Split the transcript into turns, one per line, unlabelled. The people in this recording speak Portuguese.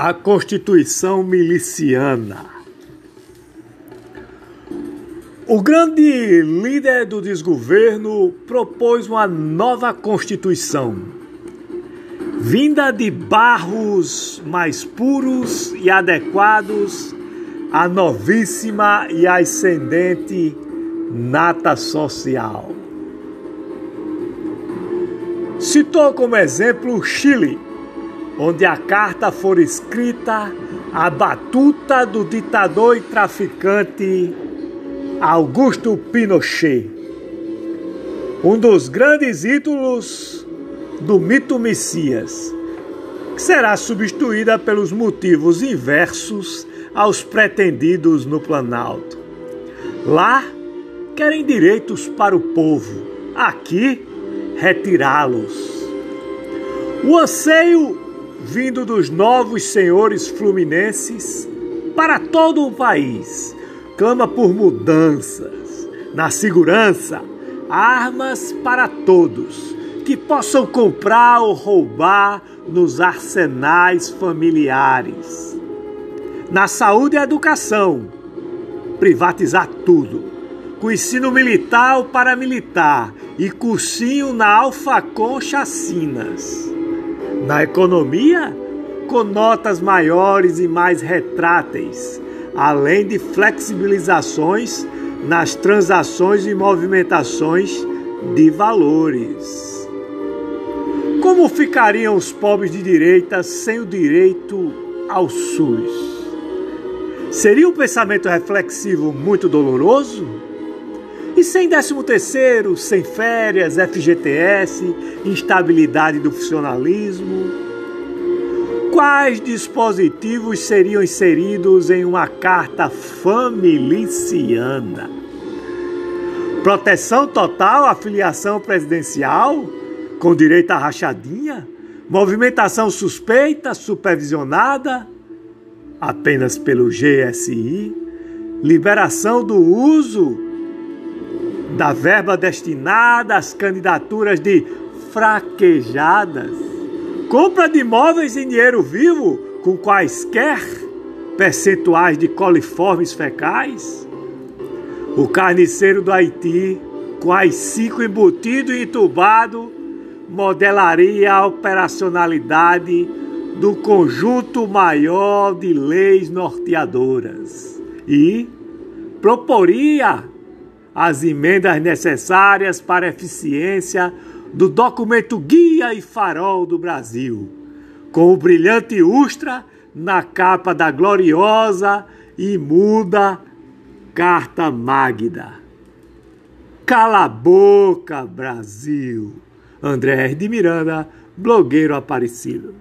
a Constituição Miliciana. O grande líder do desgoverno propôs uma nova Constituição, vinda de barros mais puros e adequados à novíssima e ascendente nata social. Citou como exemplo o Chile onde a carta for escrita a batuta do ditador e traficante Augusto Pinochet, um dos grandes ídolos do mito Messias, que será substituída pelos motivos inversos aos pretendidos no Planalto. Lá, querem direitos para o povo, aqui, retirá-los. O anseio vindo dos novos senhores fluminenses para todo o país. Clama por mudanças na segurança, armas para todos que possam comprar ou roubar nos arsenais familiares. Na saúde e educação, privatizar tudo. Com ensino militar ou paramilitar e cursinho na Alfacom Chacinas na economia, com notas maiores e mais retráteis, além de flexibilizações nas transações e movimentações de valores. Como ficariam os pobres de direita sem o direito ao SUS? Seria um pensamento reflexivo muito doloroso? E sem 13 terceiro, sem férias, FGTS, instabilidade do funcionalismo. Quais dispositivos seriam inseridos em uma carta familiciana? Proteção total à filiação presidencial, com direito à rachadinha? Movimentação suspeita, supervisionada apenas pelo GSI? Liberação do uso da verba destinada às candidaturas de fraquejadas, compra de imóveis em dinheiro vivo com quaisquer percentuais de coliformes fecais, o carniceiro do Haiti, com as cinco embutido e entubado, modelaria a operacionalidade do conjunto maior de leis norteadoras e proporia as emendas necessárias para a eficiência do documento Guia e Farol do Brasil, com o brilhante Ustra na capa da gloriosa e muda Carta Magda. Cala a boca, Brasil! André de Miranda, blogueiro aparecido.